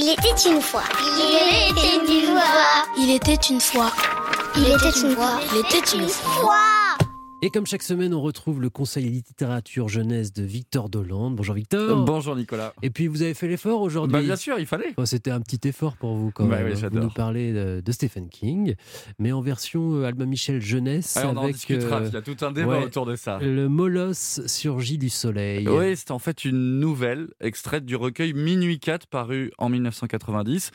Il était une fois. Il était une fois. Il était une fois. Il était une fois. Il était une fois. Et comme chaque semaine, on retrouve le Conseil littérature jeunesse de Victor Dolande. Bonjour Victor. Bonjour Nicolas. Et puis vous avez fait l'effort aujourd'hui. Bah, bien sûr, il fallait. Oh, C'était un petit effort pour vous quand Bah même. oui, Vous j'adore. nous parlez de, de Stephen King, mais en version euh, Albin Michel jeunesse Allez, on en avec discutera. euh, Il y a tout un débat ouais. autour de ça. le molosse surgit du soleil. Oui, c'est en fait une nouvelle extraite du recueil Minuit 4 paru en 1990.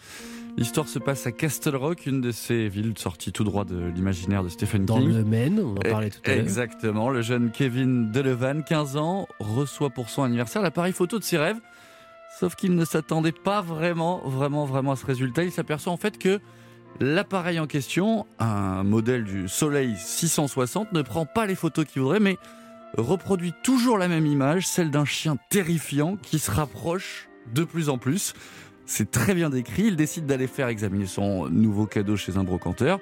L'histoire se passe à Castle Rock, une de ces villes sorties tout droit de l'imaginaire de Stephen Dans King. le Maine, on en parlait tout à l'heure. Exactement. Le jeune Kevin Delevan, 15 ans, reçoit pour son anniversaire l'appareil photo de ses rêves. Sauf qu'il ne s'attendait pas vraiment, vraiment, vraiment à ce résultat. Il s'aperçoit en fait que l'appareil en question, un modèle du Soleil 660, ne prend pas les photos qu'il voudrait, mais reproduit toujours la même image, celle d'un chien terrifiant qui se rapproche de plus en plus. C'est très bien décrit. Il décide d'aller faire examiner son nouveau cadeau chez un brocanteur.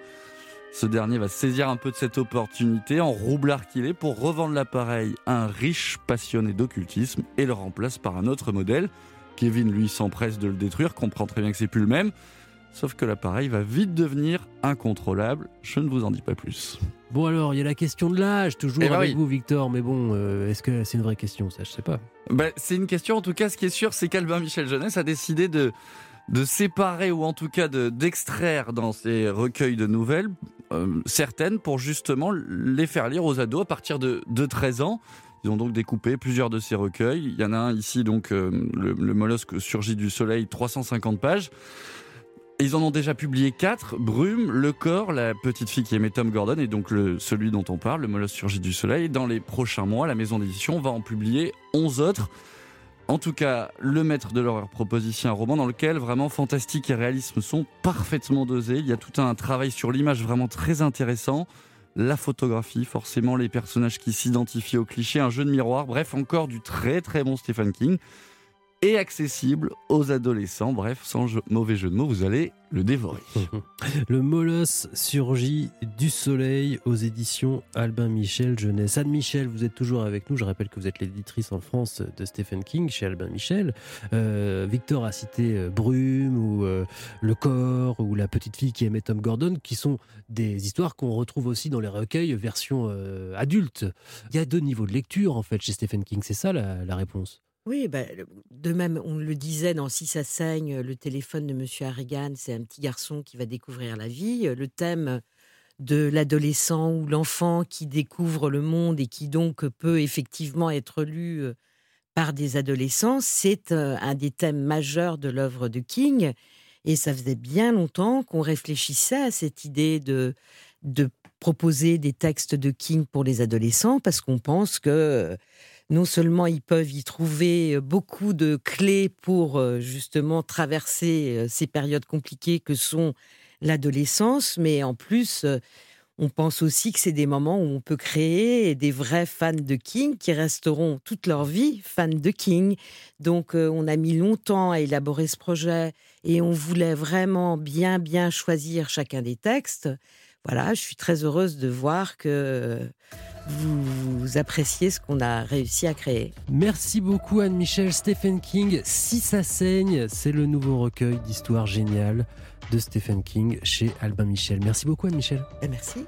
Ce dernier va saisir un peu de cette opportunité, en roublard qu'il est, pour revendre l'appareil à un riche passionné d'occultisme et le remplace par un autre modèle. Kevin, lui, s'empresse de le détruire, comprend très bien que c'est plus le même. Sauf que l'appareil va vite devenir incontrôlable. Je ne vous en dis pas plus. Bon alors, il y a la question de l'âge, toujours Eh ben avec oui. vous Victor, mais bon, euh, est-ce que c'est une vraie question Ça, je sais pas. Ben, c'est une question, en tout cas, ce qui est sûr, c'est qu'Albin Michel Jeunesse a décidé de, de séparer ou en tout cas de- d'extraire dans ses recueils de nouvelles euh, certaines pour justement les faire lire aux ados à partir de, de 13 ans. Ils ont donc découpé plusieurs de ces recueils. Il y en a un ici, donc euh, le, mollusque surgit du soleil, 350 pages. Ils en ont déjà publié quatre Brume, Le Corps, la petite fille qui aimait Tom Gordon, et donc celui dont on parle, Le mollusque surgit du soleil. Dans les prochains mois, la maison d'édition va en publier 11 autres. En tout cas, Le Maître de l'horreur propose ici un roman dans lequel vraiment fantastique et réalisme sont parfaitement dosés. Il y a tout un travail sur l'image vraiment très intéressant. La photographie, forcément les personnages qui s'identifient aux clichés, un jeu de miroir, bref, encore du très très bon Stephen King. Et accessible aux adolescents, bref, sans mauvais jeu de mots, vous allez le dévorer. Le molosse surgit du soleil aux éditions Albin Michel Jeunesse. Anne Michel, vous êtes toujours avec nous. Je rappelle que vous êtes l'éditrice en France de Stephen King chez Albin Michel. Euh, Victor a cité euh, Brume ou euh, Le Corps ou La petite fille qui aimait Tom Gordon, qui sont des histoires qu'on retrouve aussi dans les recueils version adulte. Il y a deux niveaux de lecture en fait chez Stephen King. C'est ça la réponse? Oui, bah, de même, on le disait dans Si ça saigne, le téléphone de Monsieur Harrigan, c'est un petit garçon qui va découvrir la vie. Le thème de l'adolescent ou l'enfant qui découvre le monde et qui donc peut effectivement être lu euh, par des adolescents, c'est euh, un des thèmes majeurs de l'œuvre de King. Et ça faisait bien longtemps qu'on réfléchissait à cette idée de, de proposer des textes de King pour les adolescents parce qu'on pense que euh, non seulement ils peuvent y trouver euh, beaucoup de clés pour euh, justement traverser euh, ces périodes compliquées que sont l'adolescence, mais en plus, on pense aussi que c'est des moments où on peut créer des vrais fans de King qui resteront toute leur vie fans de King. Donc on a mis longtemps à élaborer ce projet et on voulait vraiment bien bien choisir chacun des textes. Voilà, je suis très heureuse de voir que vous, vous appréciez ce qu'on a réussi à créer. Merci beaucoup Anne-Michel. Stephen King, Si ça saigne, c'est le nouveau recueil d'histoires géniales de Stephen King chez Albin Michel. Merci beaucoup Anne-Michel. Merci.